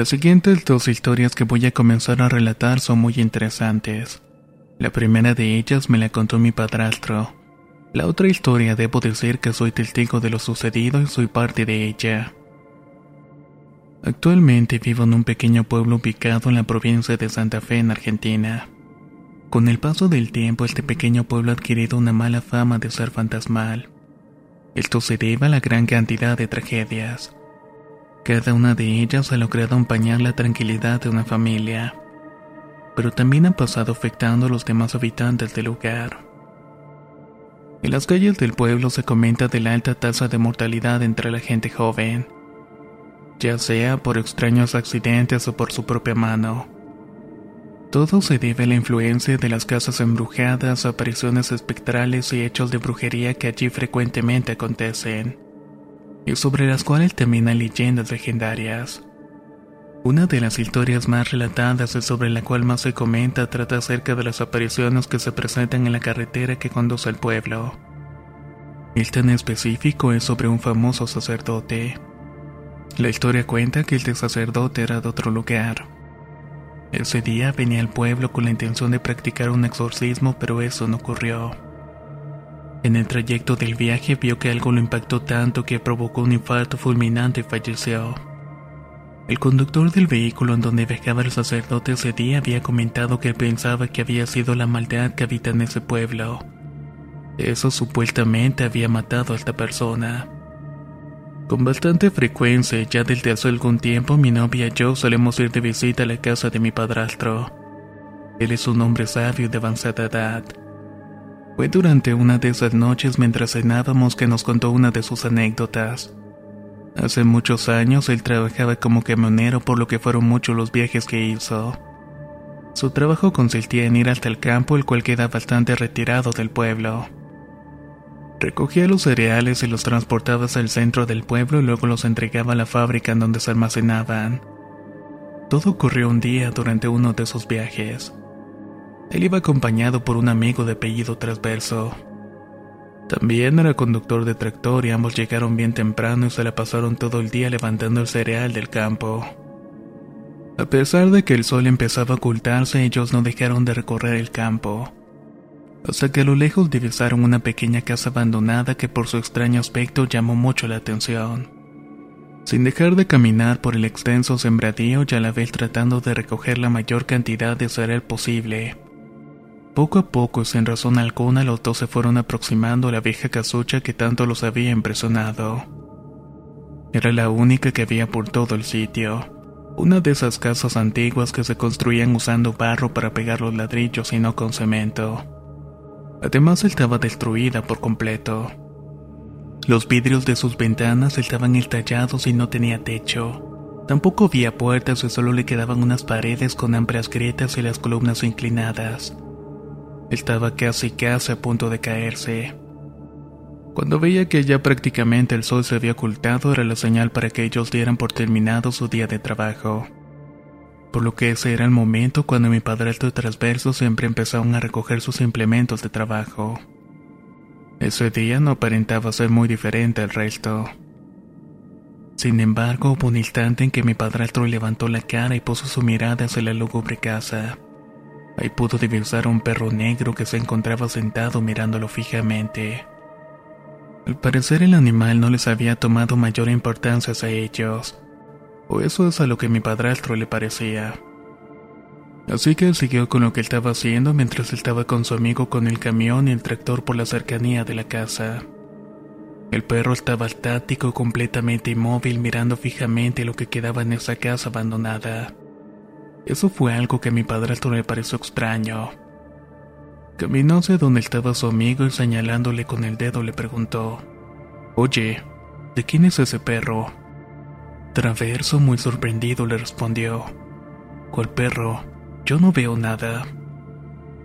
Las siguientes dos historias que voy a comenzar a relatar son muy interesantes. La primera de ellas me la contó mi padrastro. La otra historia debo decir que soy testigo de lo sucedido y soy parte de ella. Actualmente vivo en un pequeño pueblo ubicado en la provincia de Santa Fe, en Argentina. Con el paso del tiempo, este pequeño pueblo ha adquirido una mala fama de ser fantasmal. Esto se debe a la gran cantidad de tragedias. Cada una de ellas ha logrado empañar la tranquilidad de una familia, pero también han pasado afectando a los demás habitantes del lugar. En las calles del pueblo se comenta de la alta tasa de mortalidad entre la gente joven, ya sea por extraños accidentes o por su propia mano. Todo se debe a la influencia de las casas embrujadas, apariciones espectrales y hechos de brujería que allí frecuentemente acontecen y sobre las cuales terminan leyendas legendarias. Una de las historias más relatadas y sobre la cual más se comenta trata acerca de las apariciones que se presentan en la carretera que conduce al pueblo. Esta en específico es sobre un famoso sacerdote. La historia cuenta que este sacerdote era de otro lugar. Ese día venía al pueblo con la intención de practicar un exorcismo, pero eso no ocurrió. En el trayecto del viaje vio que algo lo impactó tanto que provocó un infarto fulminante y falleció. El conductor del vehículo en donde viajaba el sacerdote ese día había comentado que pensaba que había sido la maldad que habita en ese pueblo. Eso supuestamente había matado a esta persona. Con bastante frecuencia, ya desde hace algún tiempo, mi novia y yo solemos ir de visita a la casa de mi padrastro. Él es un hombre sabio de avanzada edad. Fue durante una de esas noches mientras cenábamos que nos contó una de sus anécdotas. Hace muchos años él trabajaba como camionero por lo que fueron muchos los viajes que hizo. Su trabajo consistía en ir hasta el campo el cual queda bastante retirado del pueblo. Recogía los cereales y los transportaba al centro del pueblo y luego los entregaba a la fábrica en donde se almacenaban. Todo ocurrió un día durante uno de esos viajes. Él iba acompañado por un amigo de apellido transverso. También era conductor de tractor y ambos llegaron bien temprano y se la pasaron todo el día levantando el cereal del campo. A pesar de que el sol empezaba a ocultarse, ellos no dejaron de recorrer el campo. Hasta que a lo lejos divisaron una pequeña casa abandonada que por su extraño aspecto llamó mucho la atención. Sin dejar de caminar por el extenso sembradío y la vez tratando de recoger la mayor cantidad de cereal posible, poco a poco, sin razón alguna, los dos se fueron aproximando a la vieja casucha que tanto los había impresionado. Era la única que había por todo el sitio. Una de esas casas antiguas que se construían usando barro para pegar los ladrillos y no con cemento. Además estaba destruida por completo. Los vidrios de sus ventanas estaban estallados y no tenía techo. Tampoco había puertas y solo le quedaban unas paredes con amplias grietas y las columnas inclinadas. Estaba casi casi a punto de caerse. Cuando veía que ya prácticamente el sol se había ocultado era la señal para que ellos dieran por terminado su día de trabajo. Por lo que ese era el momento cuando mi padrastro y transverso siempre empezaron a recoger sus implementos de trabajo. Ese día no aparentaba ser muy diferente al resto. Sin embargo, hubo un instante en que mi padrastro levantó la cara y puso su mirada hacia la lúgubre casa. Ahí pudo divisar a un perro negro que se encontraba sentado mirándolo fijamente. Al parecer el animal no les había tomado mayor importancia a ellos, o eso es a lo que mi padrastro le parecía. Así que él siguió con lo que estaba haciendo mientras estaba con su amigo con el camión y el tractor por la cercanía de la casa. El perro estaba estático, completamente inmóvil, mirando fijamente lo que quedaba en esa casa abandonada. Eso fue algo que a mi padrastro le pareció extraño. Caminó hacia donde estaba su amigo y señalándole con el dedo le preguntó, Oye, ¿de quién es ese perro? Traverso, muy sorprendido, le respondió, ¿Cuál perro? Yo no veo nada.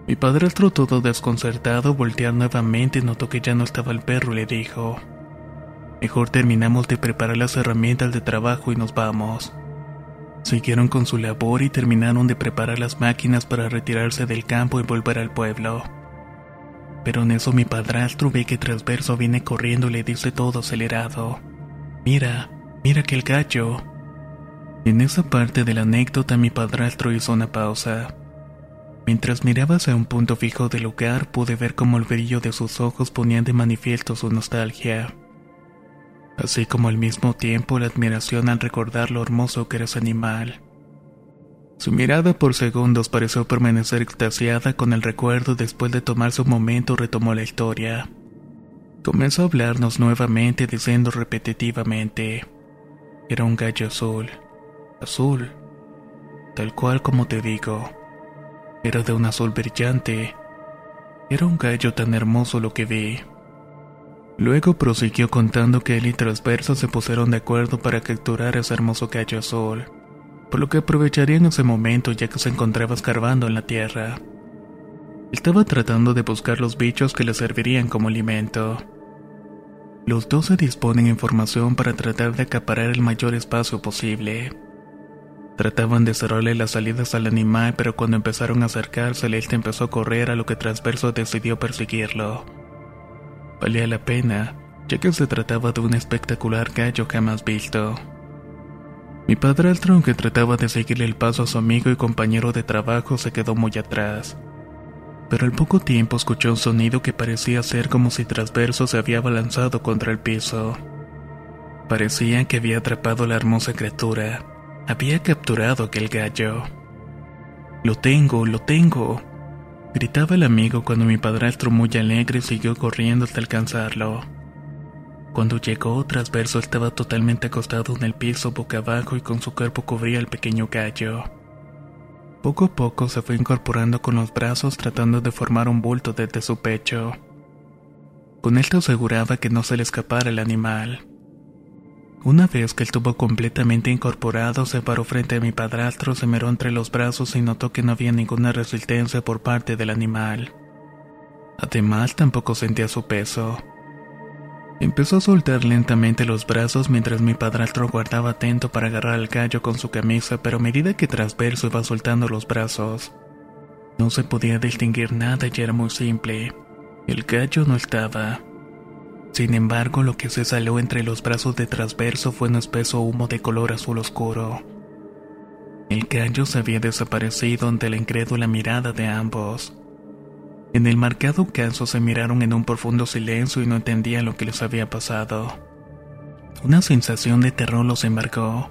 Mi padrastro todo desconcertado volteó nuevamente y notó que ya no estaba el perro y le dijo, Mejor terminamos de preparar las herramientas de trabajo y nos vamos. Siguieron con su labor y terminaron de preparar las máquinas para retirarse del campo y volver al pueblo. Pero en eso mi padrastro ve que Transverso viene corriendo y le dice todo acelerado. Mira, mira que el gallo. En esa parte de la anécdota mi padrastro hizo una pausa. Mientras miraba hacia un punto fijo del lugar pude ver cómo el brillo de sus ojos ponían de manifiesto su nostalgia así como al mismo tiempo la admiración al recordar lo hermoso que era ese animal. Su mirada por segundos pareció permanecer extasiada con el recuerdo después de tomarse un momento retomó la historia. Comenzó a hablarnos nuevamente diciendo repetitivamente, era un gallo azul, azul, tal cual como te digo, era de un azul brillante, era un gallo tan hermoso lo que vi. Luego prosiguió contando que él y Transverso se pusieron de acuerdo para capturar ese hermoso gallo azul, por lo que aprovecharían ese momento ya que se encontraba escarbando en la tierra. Estaba tratando de buscar los bichos que le servirían como alimento. Los dos se disponen en formación para tratar de acaparar el mayor espacio posible. Trataban de cerrarle las salidas al animal, pero cuando empezaron a acercarse, este empezó a correr a lo que Transverso decidió perseguirlo. Valía la pena, ya que se trataba de un espectacular gallo jamás visto. Mi padrastro, aunque trataba de seguirle el paso a su amigo y compañero de trabajo, se quedó muy atrás. Pero al poco tiempo escuchó un sonido que parecía ser como si Transverso se había balanzado contra el piso. Parecía que había atrapado la hermosa criatura. Había capturado aquel gallo. Lo tengo, lo tengo, Gritaba el amigo cuando mi padrastro muy alegre siguió corriendo hasta alcanzarlo. Cuando llegó, Transverso estaba totalmente acostado en el piso boca abajo y con su cuerpo cubría el pequeño gallo. Poco a poco se fue incorporando con los brazos tratando de formar un bulto desde su pecho. Con esto aseguraba que no se le escapara el animal. Una vez que estuvo completamente incorporado, se paró frente a mi padrastro, se miró entre los brazos y notó que no había ninguna resistencia por parte del animal. Además, tampoco sentía su peso. Empezó a soltar lentamente los brazos mientras mi padrastro guardaba atento para agarrar al gallo con su camisa, pero a medida que Transverso iba soltando los brazos, no se podía distinguir nada y era muy simple. El gallo no estaba. Sin embargo, lo que se salió entre los brazos de Transverso fue un espeso humo de color azul oscuro. El gallo se había desaparecido ante la incrédula mirada de ambos. En el marcado caso se miraron en un profundo silencio y no entendían lo que les había pasado. Una sensación de terror los embargó.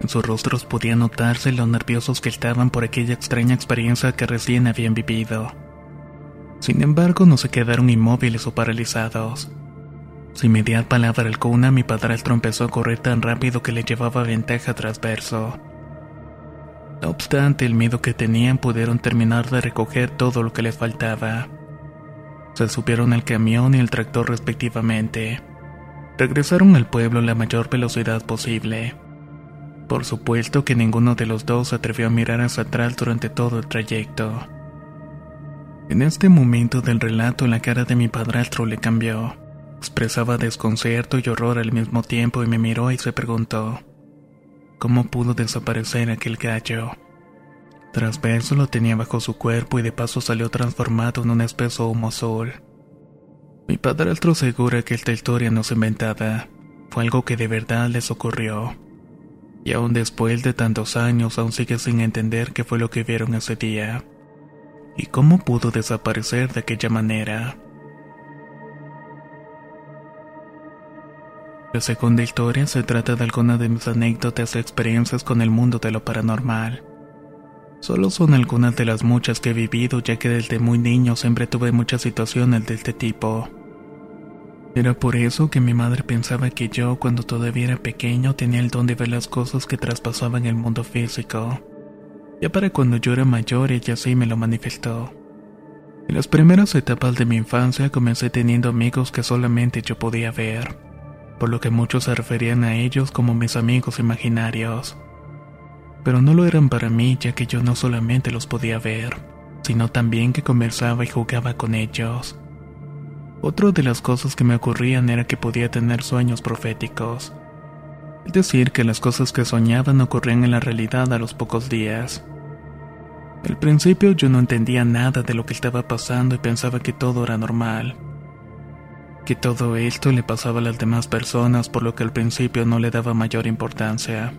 En sus rostros podía notarse lo nerviosos que estaban por aquella extraña experiencia que recién habían vivido. Sin embargo, no se quedaron inmóviles o paralizados. Sin mediar palabra alguna, mi padrastro empezó a correr tan rápido que le llevaba ventaja transverso. No obstante, el miedo que tenían pudieron terminar de recoger todo lo que les faltaba. Se subieron al camión y el tractor respectivamente. Regresaron al pueblo a la mayor velocidad posible. Por supuesto que ninguno de los dos se atrevió a mirar hacia atrás durante todo el trayecto. En este momento del relato la cara de mi padrastro le cambió. Expresaba desconcierto y horror al mismo tiempo y me miró y se preguntó, ¿cómo pudo desaparecer aquel gallo? Tras verso lo tenía bajo su cuerpo y de paso salió transformado en un espeso humo azul. Mi padrastro asegura que esta historia no se inventada, fue algo que de verdad les ocurrió. Y aún después de tantos años aún sigue sin entender qué fue lo que vieron ese día. Y cómo pudo desaparecer de aquella manera. La segunda historia se trata de algunas de mis anécdotas y experiencias con el mundo de lo paranormal. Solo son algunas de las muchas que he vivido ya que desde muy niño siempre tuve muchas situaciones de este tipo. Era por eso que mi madre pensaba que yo cuando todavía era pequeño tenía el don de ver las cosas que traspasaban el mundo físico. Ya para cuando yo era mayor ella sí me lo manifestó. En las primeras etapas de mi infancia comencé teniendo amigos que solamente yo podía ver por lo que muchos se referían a ellos como mis amigos imaginarios. Pero no lo eran para mí ya que yo no solamente los podía ver, sino también que conversaba y jugaba con ellos. Otra de las cosas que me ocurrían era que podía tener sueños proféticos. Es decir, que las cosas que soñaban ocurrían en la realidad a los pocos días. Al principio yo no entendía nada de lo que estaba pasando y pensaba que todo era normal que todo esto le pasaba a las demás personas por lo que al principio no le daba mayor importancia.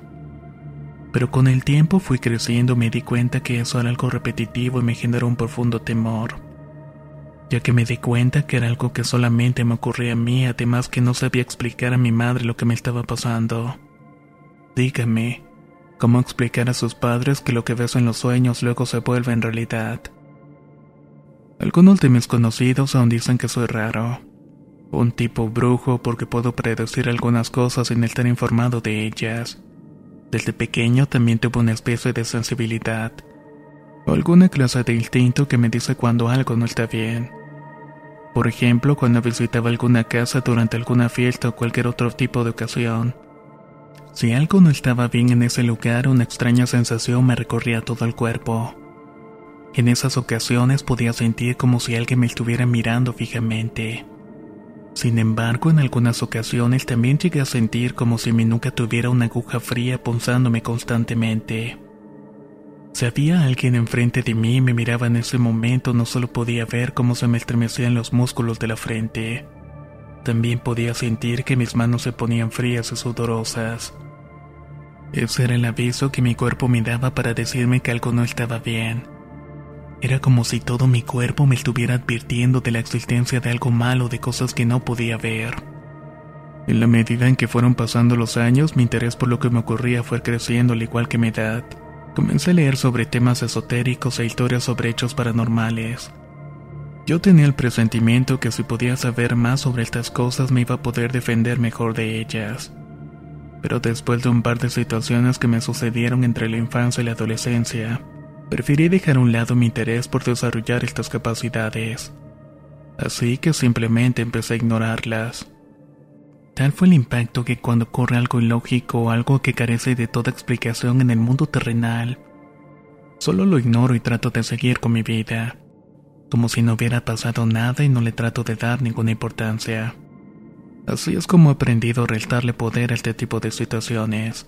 Pero con el tiempo fui creciendo y me di cuenta que eso era algo repetitivo y me generó un profundo temor, ya que me di cuenta que era algo que solamente me ocurría a mí, además que no sabía explicar a mi madre lo que me estaba pasando. Dígame, ¿cómo explicar a sus padres que lo que ves en los sueños luego se vuelve en realidad? Algunos de mis conocidos aún dicen que soy raro un tipo brujo porque puedo predecir algunas cosas sin estar informado de ellas. Desde pequeño también tuve una especie de sensibilidad, o alguna clase de instinto que me dice cuando algo no está bien. Por ejemplo, cuando visitaba alguna casa durante alguna fiesta o cualquier otro tipo de ocasión. Si algo no estaba bien en ese lugar, una extraña sensación me recorría todo el cuerpo. En esas ocasiones podía sentir como si alguien me estuviera mirando fijamente. Sin embargo, en algunas ocasiones también llegué a sentir como si mi nuca tuviera una aguja fría punzándome constantemente. Si había alguien enfrente de mí y me miraba en ese momento, no solo podía ver cómo se me estremecían los músculos de la frente, también podía sentir que mis manos se ponían frías y sudorosas. Ese era el aviso que mi cuerpo me daba para decirme que algo no estaba bien era como si todo mi cuerpo me estuviera advirtiendo de la existencia de algo malo, de cosas que no podía ver. En la medida en que fueron pasando los años, mi interés por lo que me ocurría fue creciendo al igual que mi edad. Comencé a leer sobre temas esotéricos e historias sobre hechos paranormales. Yo tenía el presentimiento que si podía saber más sobre estas cosas me iba a poder defender mejor de ellas. Pero después de un par de situaciones que me sucedieron entre la infancia y la adolescencia, Preferí dejar a un lado mi interés por desarrollar estas capacidades. Así que simplemente empecé a ignorarlas. Tal fue el impacto que cuando ocurre algo ilógico o algo que carece de toda explicación en el mundo terrenal, solo lo ignoro y trato de seguir con mi vida, como si no hubiera pasado nada y no le trato de dar ninguna importancia. Así es como he aprendido a restarle poder a este tipo de situaciones.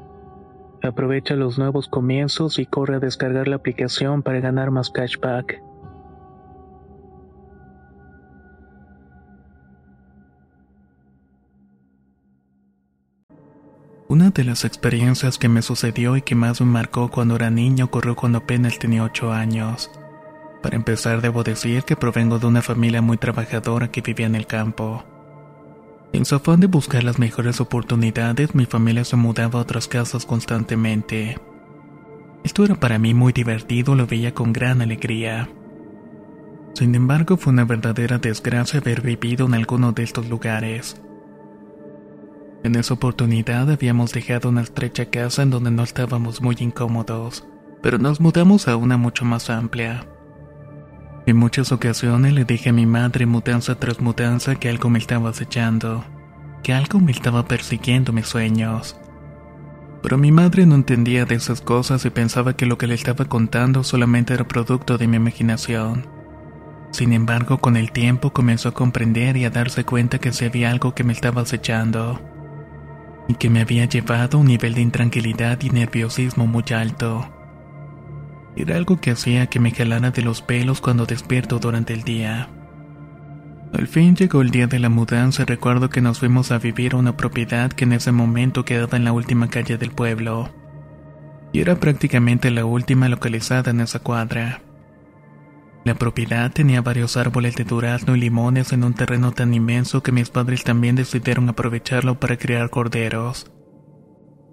Aprovecha los nuevos comienzos y corre a descargar la aplicación para ganar más cashback. Una de las experiencias que me sucedió y que más me marcó cuando era niño ocurrió cuando apenas tenía 8 años. Para empezar, debo decir que provengo de una familia muy trabajadora que vivía en el campo. En su afán de buscar las mejores oportunidades, mi familia se mudaba a otras casas constantemente. Esto era para mí muy divertido, lo veía con gran alegría. Sin embargo, fue una verdadera desgracia haber vivido en alguno de estos lugares. En esa oportunidad habíamos dejado una estrecha casa en donde no estábamos muy incómodos, pero nos mudamos a una mucho más amplia. En muchas ocasiones le dije a mi madre mudanza tras mudanza que algo me estaba acechando, que algo me estaba persiguiendo mis sueños. Pero mi madre no entendía de esas cosas y pensaba que lo que le estaba contando solamente era producto de mi imaginación. Sin embargo, con el tiempo comenzó a comprender y a darse cuenta que se había algo que me estaba acechando, y que me había llevado a un nivel de intranquilidad y nerviosismo muy alto. Era algo que hacía que me jalara de los pelos cuando despierto durante el día. Al fin llegó el día de la mudanza y recuerdo que nos fuimos a vivir a una propiedad que en ese momento quedaba en la última calle del pueblo. Y era prácticamente la última localizada en esa cuadra. La propiedad tenía varios árboles de durazno y limones en un terreno tan inmenso que mis padres también decidieron aprovecharlo para criar corderos.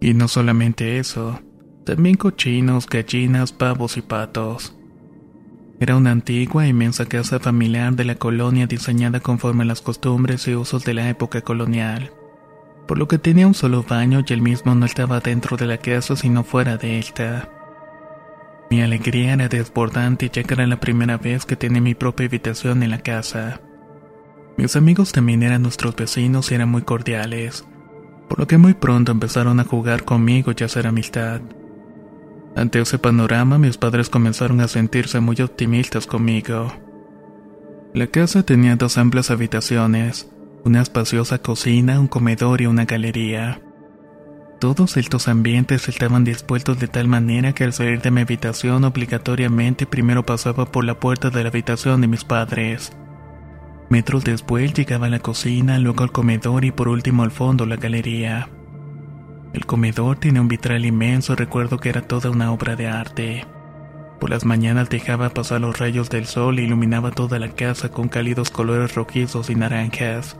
Y no solamente eso, también cochinos, gallinas, pavos y patos. Era una antigua e inmensa casa familiar de la colonia diseñada conforme a las costumbres y usos de la época colonial, por lo que tenía un solo baño y el mismo no estaba dentro de la casa sino fuera de esta. Mi alegría era desbordante ya que era la primera vez que tenía mi propia habitación en la casa. Mis amigos también eran nuestros vecinos y eran muy cordiales, por lo que muy pronto empezaron a jugar conmigo y hacer amistad. Ante ese panorama, mis padres comenzaron a sentirse muy optimistas conmigo. La casa tenía dos amplias habitaciones, una espaciosa cocina, un comedor y una galería. Todos estos ambientes estaban dispuestos de tal manera que al salir de mi habitación obligatoriamente primero pasaba por la puerta de la habitación de mis padres. Metros después llegaba a la cocina, luego al comedor y por último al fondo la galería. El comedor tiene un vitral inmenso, recuerdo que era toda una obra de arte. Por las mañanas dejaba pasar los rayos del sol e iluminaba toda la casa con cálidos colores rojizos y naranjas.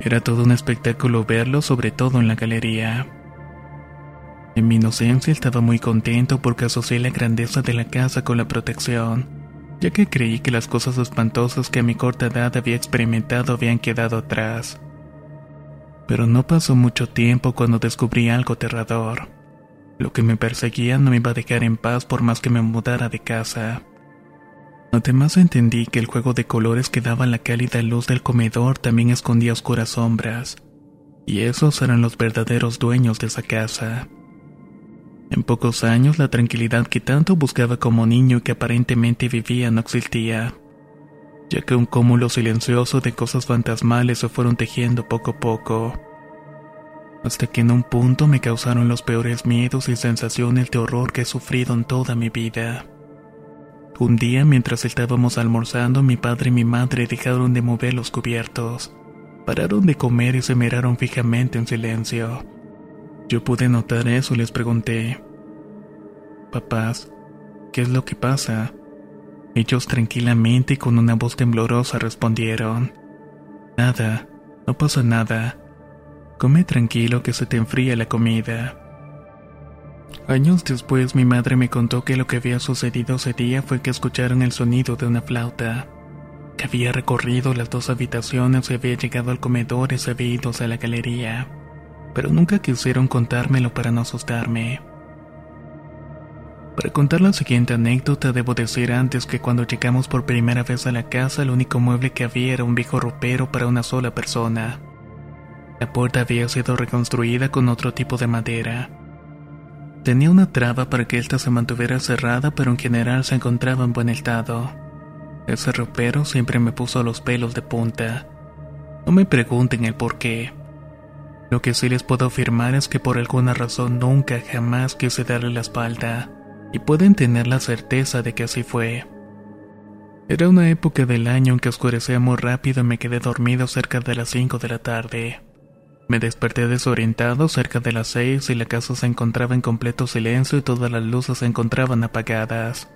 Era todo un espectáculo verlo, sobre todo en la galería. En mi inocencia estaba muy contento porque asocié la grandeza de la casa con la protección, ya que creí que las cosas espantosas que a mi corta edad había experimentado habían quedado atrás. Pero no pasó mucho tiempo cuando descubrí algo aterrador. Lo que me perseguía no me iba a dejar en paz por más que me mudara de casa. Además entendí que el juego de colores que daba la cálida luz del comedor también escondía oscuras sombras, y esos eran los verdaderos dueños de esa casa. En pocos años la tranquilidad que tanto buscaba como niño y que aparentemente vivía no existía ya que un cúmulo silencioso de cosas fantasmales se fueron tejiendo poco a poco, hasta que en un punto me causaron los peores miedos y sensaciones de horror que he sufrido en toda mi vida. Un día, mientras estábamos almorzando, mi padre y mi madre dejaron de mover los cubiertos, pararon de comer y se miraron fijamente en silencio. Yo pude notar eso y les pregunté, Papás, ¿qué es lo que pasa? Ellos tranquilamente y con una voz temblorosa respondieron, Nada, no pasa nada. Come tranquilo que se te enfría la comida. Años después mi madre me contó que lo que había sucedido ese día fue que escucharon el sonido de una flauta, que había recorrido las dos habitaciones y había llegado al comedor y se había ido a la galería, pero nunca quisieron contármelo para no asustarme. Para contar la siguiente anécdota debo decir antes que cuando llegamos por primera vez a la casa el único mueble que había era un viejo ropero para una sola persona. La puerta había sido reconstruida con otro tipo de madera Tenía una traba para que ésta se mantuviera cerrada, pero en general se encontraba en buen estado. Ese ropero siempre me puso los pelos de punta. No me pregunten el por qué. Lo que sí les puedo afirmar es que por alguna razón nunca jamás quise darle la espalda, y pueden tener la certeza de que así fue. Era una época del año en que oscurecía muy rápido y me quedé dormido cerca de las 5 de la tarde. Me desperté desorientado cerca de las seis y la casa se encontraba en completo silencio y todas las luces se encontraban apagadas.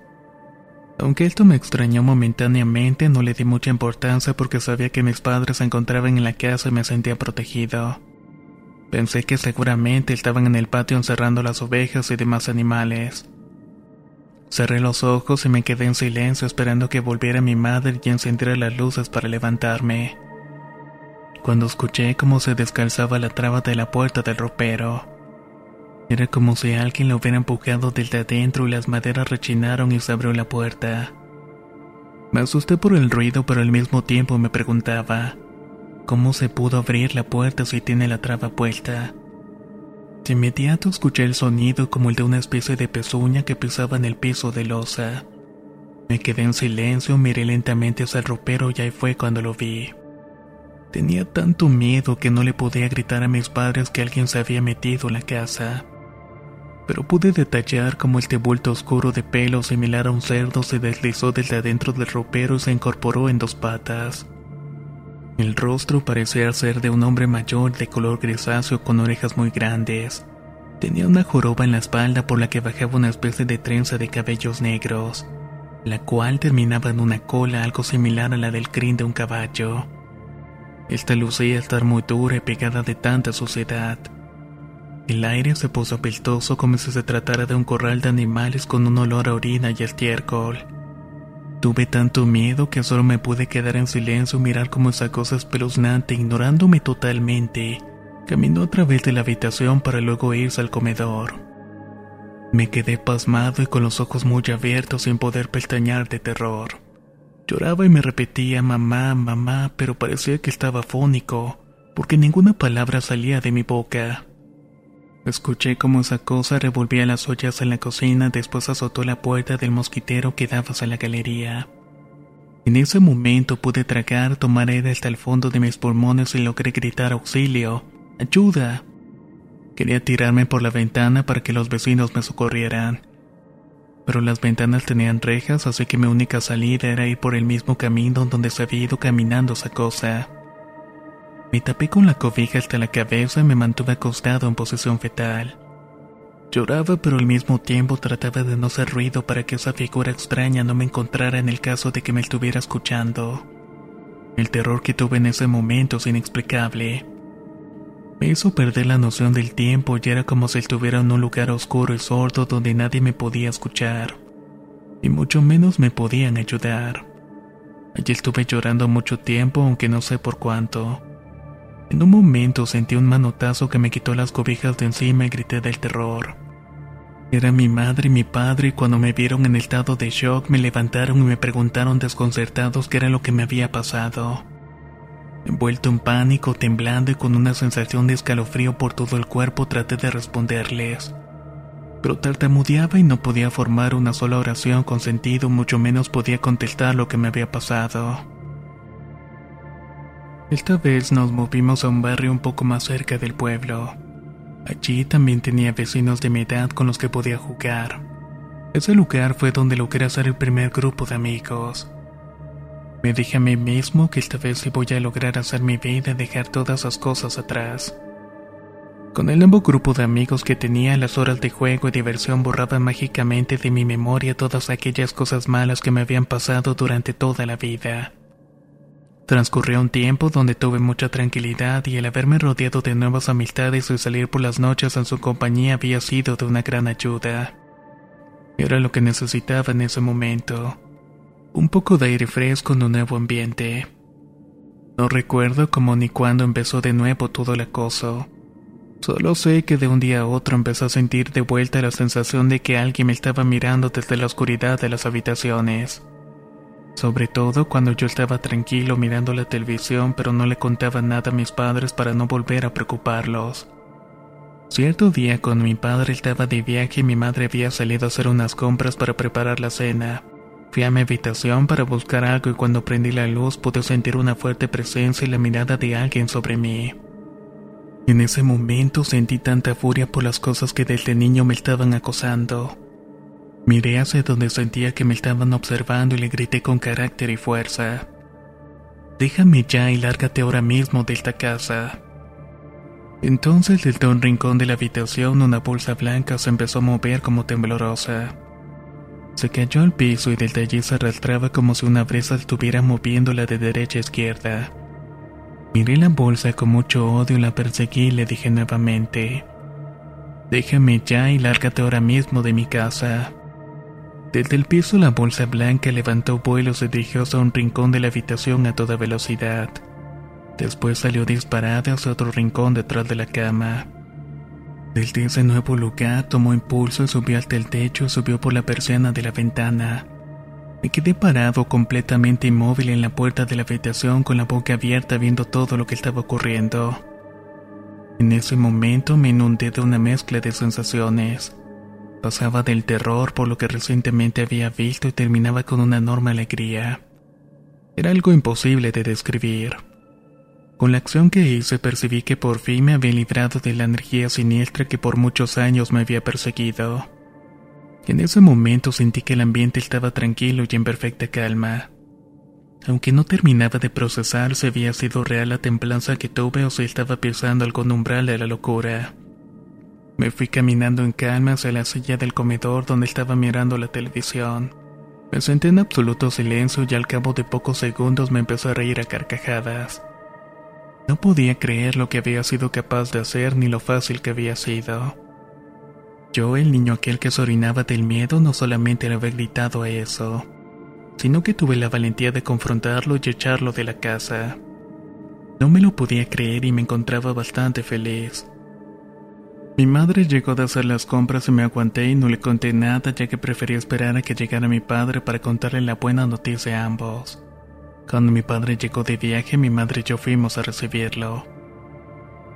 Aunque esto me extrañó momentáneamente, no le di mucha importancia porque sabía que mis padres se encontraban en la casa y me sentía protegido. Pensé que seguramente estaban en el patio encerrando las ovejas y demás animales. Cerré los ojos y me quedé en silencio esperando que volviera mi madre y encendiera las luces para levantarme cuando escuché cómo se descalzaba la traba de la puerta del ropero. Era como si alguien lo hubiera empujado desde adentro y las maderas rechinaron y se abrió la puerta. Me asusté por el ruido, pero al mismo tiempo me preguntaba, ¿cómo se pudo abrir la puerta si tiene la traba puesta? De inmediato escuché el sonido como el de una especie de pezuña que pisaba en el piso de losa. Me quedé en silencio, miré lentamente hacia el ropero y ahí fue cuando lo vi. Tenía tanto miedo que no le podía gritar a mis padres que alguien se había metido en la casa. Pero pude detallar como el tebulto oscuro de pelo similar a un cerdo se deslizó desde adentro del ropero y se incorporó en dos patas. El rostro parecía ser de un hombre mayor de color grisáceo con orejas muy grandes. Tenía una joroba en la espalda por la que bajaba una especie de trenza de cabellos negros, la cual terminaba en una cola algo similar a la del crin de un caballo. Esta lucía estar muy dura y pegada de tanta suciedad. El aire se puso apeltoso como si se tratara de un corral de animales con un olor a orina y estiércol. Tuve tanto miedo que solo me pude quedar en silencio mirar como esa cosa espeluznante, ignorándome totalmente, caminó a través de la habitación para luego irse al comedor. Me quedé pasmado y con los ojos muy abiertos sin poder pestañear de terror. Lloraba y me repetía mamá, mamá, pero parecía que estaba fónico, porque ninguna palabra salía de mi boca. Escuché cómo esa cosa revolvía las ollas en la cocina, después azotó la puerta del mosquitero que daba a la galería. En ese momento pude tragar, tomar aire hasta el fondo de mis pulmones y logré gritar auxilio, ayuda. Quería tirarme por la ventana para que los vecinos me socorrieran pero las ventanas tenían rejas, así que mi única salida era ir por el mismo camino donde se había ido caminando esa cosa. Me tapé con la cobija hasta la cabeza y me mantuve acostado en posición fetal. Lloraba, pero al mismo tiempo trataba de no hacer ruido para que esa figura extraña no me encontrara en el caso de que me estuviera escuchando. El terror que tuve en ese momento es inexplicable. Me hizo perder la noción del tiempo y era como si estuviera en un lugar oscuro y sordo donde nadie me podía escuchar, y mucho menos me podían ayudar. Allí estuve llorando mucho tiempo, aunque no sé por cuánto. En un momento sentí un manotazo que me quitó las cobijas de encima y grité del terror. Era mi madre y mi padre y cuando me vieron en estado de shock me levantaron y me preguntaron desconcertados qué era lo que me había pasado. Envuelto en pánico, temblando y con una sensación de escalofrío por todo el cuerpo, traté de responderles. Pero tartamudeaba y no podía formar una sola oración con sentido, mucho menos podía contestar lo que me había pasado. Esta vez nos movimos a un barrio un poco más cerca del pueblo. Allí también tenía vecinos de mi edad con los que podía jugar. Ese lugar fue donde logré hacer el primer grupo de amigos. Me dije a mí mismo que esta vez sí voy a lograr hacer mi vida y dejar todas esas cosas atrás. Con el nuevo grupo de amigos que tenía, las horas de juego y diversión borraban mágicamente de mi memoria todas aquellas cosas malas que me habían pasado durante toda la vida. Transcurrió un tiempo donde tuve mucha tranquilidad y el haberme rodeado de nuevas amistades y salir por las noches en su compañía había sido de una gran ayuda. Era lo que necesitaba en ese momento. Un poco de aire fresco en un nuevo ambiente. No recuerdo cómo ni cuándo empezó de nuevo todo el acoso. Solo sé que de un día a otro empecé a sentir de vuelta la sensación de que alguien me estaba mirando desde la oscuridad de las habitaciones sobre todo cuando yo estaba tranquilo mirando la televisión pero no le contaba nada a mis padres para no volver a preocuparlos. Cierto día cuando mi padre estaba de viaje y mi madre había salido a hacer unas compras para preparar la cena, fui a mi habitación para buscar algo y cuando prendí la luz pude sentir una fuerte presencia y la mirada de alguien sobre mí. En ese momento sentí tanta furia por las cosas que desde niño me estaban acosando. Miré hacia donde sentía que me estaban observando y le grité con carácter y fuerza. Déjame ya y lárgate ahora mismo de esta casa. Entonces desde un rincón de la habitación una bolsa blanca se empezó a mover como temblorosa. Se cayó al piso y desde allí se arrastraba como si una brisa estuviera moviéndola de derecha a izquierda. Miré la bolsa con mucho odio la perseguí y le dije nuevamente, Déjame ya y lárgate ahora mismo de mi casa. Desde el piso la bolsa blanca levantó vuelo y dirigió hacia un rincón de la habitación a toda velocidad. Después salió disparada hacia otro rincón detrás de la cama. Desde ese nuevo lugar tomó impulso y subió hasta el techo y subió por la persiana de la ventana. Me quedé parado completamente inmóvil en la puerta de la habitación con la boca abierta viendo todo lo que estaba ocurriendo. En ese momento me inundé de una mezcla de sensaciones. Pasaba del terror por lo que recientemente había visto y terminaba con una enorme alegría. Era algo imposible de describir. Con la acción que hice percibí que por fin me había librado de la energía siniestra que por muchos años me había perseguido. En ese momento sentí que el ambiente estaba tranquilo y en perfecta calma. Aunque no terminaba de procesar si había sido real la templanza que tuve o si estaba pisando algún umbral de la locura. Me fui caminando en calma hacia la silla del comedor donde estaba mirando la televisión. Me senté en absoluto silencio y al cabo de pocos segundos me empezó a reír a carcajadas. No podía creer lo que había sido capaz de hacer ni lo fácil que había sido. Yo, el niño aquel que se orinaba del miedo, no solamente le había gritado a eso, sino que tuve la valentía de confrontarlo y echarlo de la casa. No me lo podía creer y me encontraba bastante feliz. Mi madre llegó de hacer las compras y me aguanté y no le conté nada ya que prefería esperar a que llegara mi padre para contarle la buena noticia a ambos. Cuando mi padre llegó de viaje, mi madre y yo fuimos a recibirlo.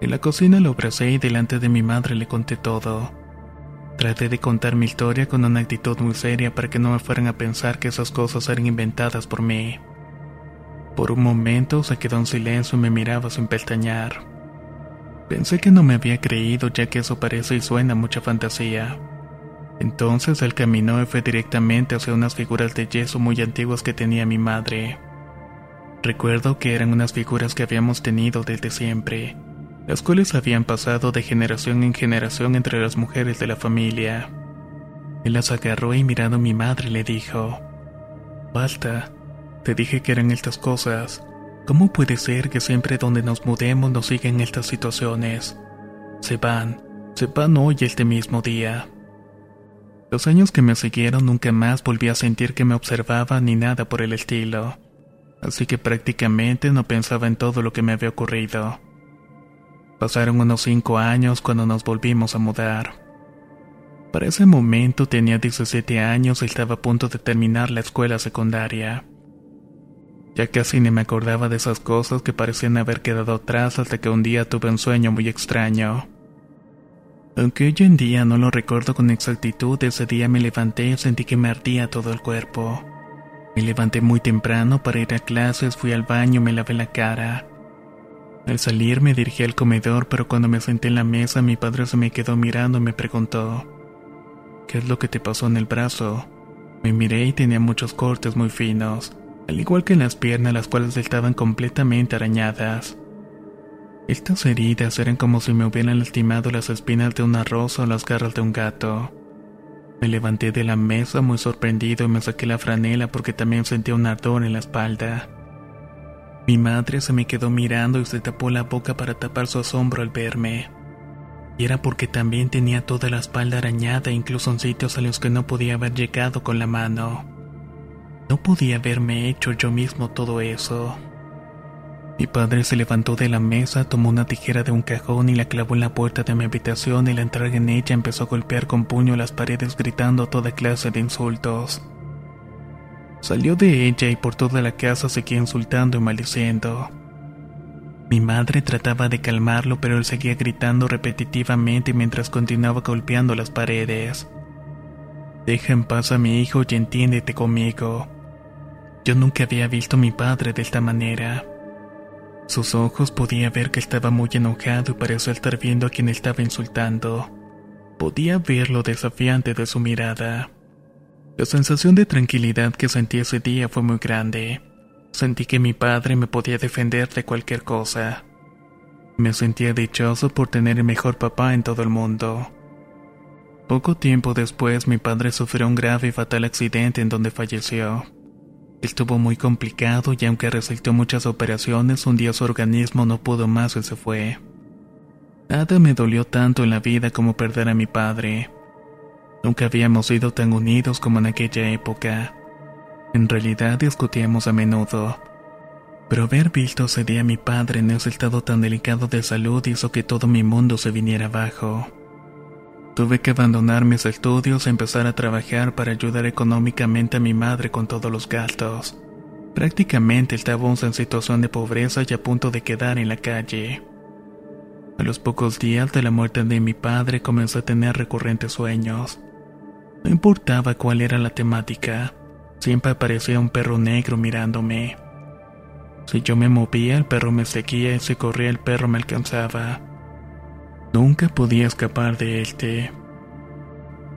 En la cocina lo abracé y delante de mi madre le conté todo. Traté de contar mi historia con una actitud muy seria para que no me fueran a pensar que esas cosas eran inventadas por mí. Por un momento se quedó en silencio y me miraba sin pestañear. Pensé que no me había creído ya que eso parece y suena mucha fantasía. Entonces él caminó y fue directamente hacia unas figuras de yeso muy antiguas que tenía mi madre. Recuerdo que eran unas figuras que habíamos tenido desde siempre, las cuales habían pasado de generación en generación entre las mujeres de la familia. Él las agarró y mirando a mi madre le dijo, Basta, te dije que eran estas cosas, ¿Cómo puede ser que siempre donde nos mudemos nos siguen estas situaciones? Se van, se van hoy este mismo día. Los años que me siguieron nunca más volví a sentir que me observaba ni nada por el estilo, así que prácticamente no pensaba en todo lo que me había ocurrido. Pasaron unos cinco años cuando nos volvimos a mudar. Para ese momento tenía 17 años y estaba a punto de terminar la escuela secundaria. Ya casi ni me acordaba de esas cosas que parecían haber quedado atrás hasta que un día tuve un sueño muy extraño. Aunque hoy en día no lo recuerdo con exactitud, ese día me levanté y sentí que me ardía todo el cuerpo. Me levanté muy temprano para ir a clases, fui al baño me lavé la cara. Al salir me dirigí al comedor, pero cuando me senté en la mesa mi padre se me quedó mirando y me preguntó, ¿qué es lo que te pasó en el brazo? Me miré y tenía muchos cortes muy finos al igual que en las piernas las cuales estaban completamente arañadas. Estas heridas eran como si me hubieran lastimado las espinas de una rosa o las garras de un gato. Me levanté de la mesa muy sorprendido y me saqué la franela porque también sentía un ardor en la espalda. Mi madre se me quedó mirando y se tapó la boca para tapar su asombro al verme. Y era porque también tenía toda la espalda arañada incluso en sitios a los que no podía haber llegado con la mano. No podía haberme hecho yo mismo todo eso. Mi padre se levantó de la mesa, tomó una tijera de un cajón y la clavó en la puerta de mi habitación y al entrar en ella empezó a golpear con puño las paredes gritando toda clase de insultos. Salió de ella y por toda la casa seguía insultando y maldiciendo. Mi madre trataba de calmarlo, pero él seguía gritando repetitivamente mientras continuaba golpeando las paredes. Deja en paz a mi hijo y entiéndete conmigo. Yo nunca había visto a mi padre de esta manera. Sus ojos podía ver que estaba muy enojado y parecía estar viendo a quien estaba insultando. Podía ver lo desafiante de su mirada. La sensación de tranquilidad que sentí ese día fue muy grande. Sentí que mi padre me podía defender de cualquier cosa. Me sentía dichoso por tener el mejor papá en todo el mundo. Poco tiempo después mi padre sufrió un grave y fatal accidente en donde falleció. Estuvo muy complicado y aunque resultó muchas operaciones, un día su organismo no pudo más y se fue. Nada me dolió tanto en la vida como perder a mi padre. Nunca habíamos sido tan unidos como en aquella época. En realidad discutíamos a menudo. Pero haber visto ese día a mi padre en ese estado tan delicado de salud hizo que todo mi mundo se viniera abajo. Tuve que abandonar mis estudios y empezar a trabajar para ayudar económicamente a mi madre con todos los gastos. Prácticamente estábamos en situación de pobreza y a punto de quedar en la calle. A los pocos días de la muerte de mi padre comencé a tener recurrentes sueños. No importaba cuál era la temática, siempre aparecía un perro negro mirándome. Si yo me movía, el perro me seguía y si corría, el perro me alcanzaba. Nunca podía escapar de este.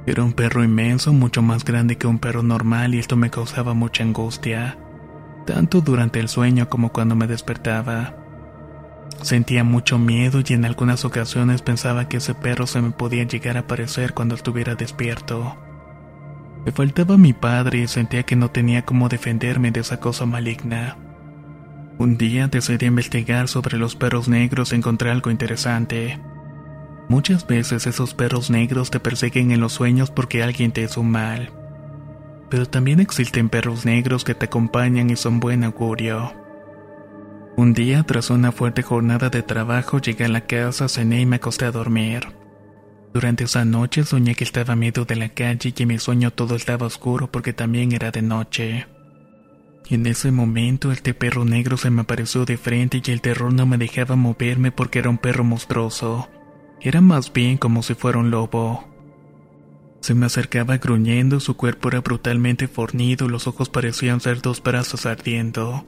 Era un perro inmenso, mucho más grande que un perro normal y esto me causaba mucha angustia, tanto durante el sueño como cuando me despertaba. Sentía mucho miedo y en algunas ocasiones pensaba que ese perro se me podía llegar a aparecer cuando estuviera despierto. Me faltaba mi padre y sentía que no tenía cómo defenderme de esa cosa maligna. Un día decidí investigar sobre los perros negros y encontré algo interesante. Muchas veces esos perros negros te persiguen en los sueños porque alguien te hizo mal. Pero también existen perros negros que te acompañan y son buen augurio. Un día, tras una fuerte jornada de trabajo, llegué a la casa, cené y me acosté a dormir. Durante esa noche soñé que estaba a medio de la calle y en mi sueño todo estaba oscuro porque también era de noche. Y en ese momento el perro negro se me apareció de frente y el terror no me dejaba moverme porque era un perro monstruoso. Era más bien como si fuera un lobo. Se me acercaba gruñendo, su cuerpo era brutalmente fornido, los ojos parecían ser dos brazos ardiendo.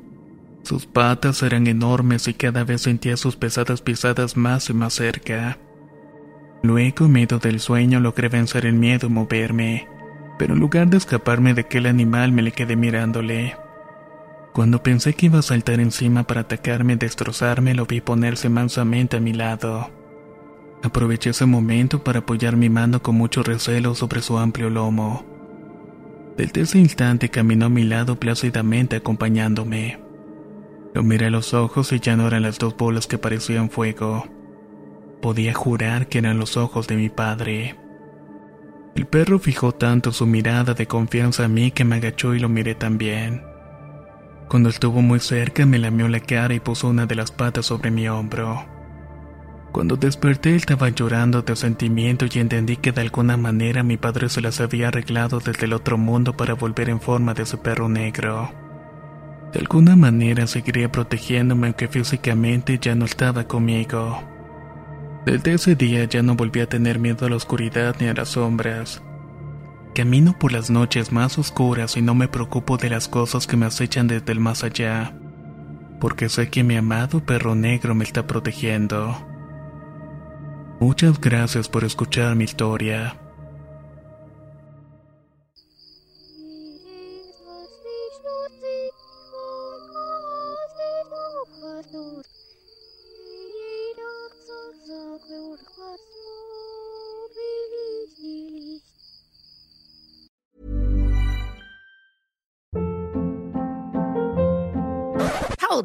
Sus patas eran enormes y cada vez sentía sus pesadas pisadas más y más cerca. Luego, medio del sueño, logré vencer el miedo y moverme, pero en lugar de escaparme de aquel animal me le quedé mirándole. Cuando pensé que iba a saltar encima para atacarme y destrozarme, lo vi ponerse mansamente a mi lado. Aproveché ese momento para apoyar mi mano con mucho recelo sobre su amplio lomo. Desde ese instante caminó a mi lado plácidamente acompañándome. Lo miré a los ojos y ya no eran las dos bolas que parecían fuego. Podía jurar que eran los ojos de mi padre. El perro fijó tanto su mirada de confianza a mí que me agachó y lo miré también. Cuando estuvo muy cerca me lamió la cara y puso una de las patas sobre mi hombro. Cuando desperté estaba llorando de sentimiento y entendí que de alguna manera mi padre se las había arreglado desde el otro mundo para volver en forma de su perro negro. De alguna manera seguiría protegiéndome aunque físicamente ya no estaba conmigo. Desde ese día ya no volví a tener miedo a la oscuridad ni a las sombras. Camino por las noches más oscuras y no me preocupo de las cosas que me acechan desde el más allá, porque sé que mi amado perro negro me está protegiendo. Muchas gracias por escuchar mi historia.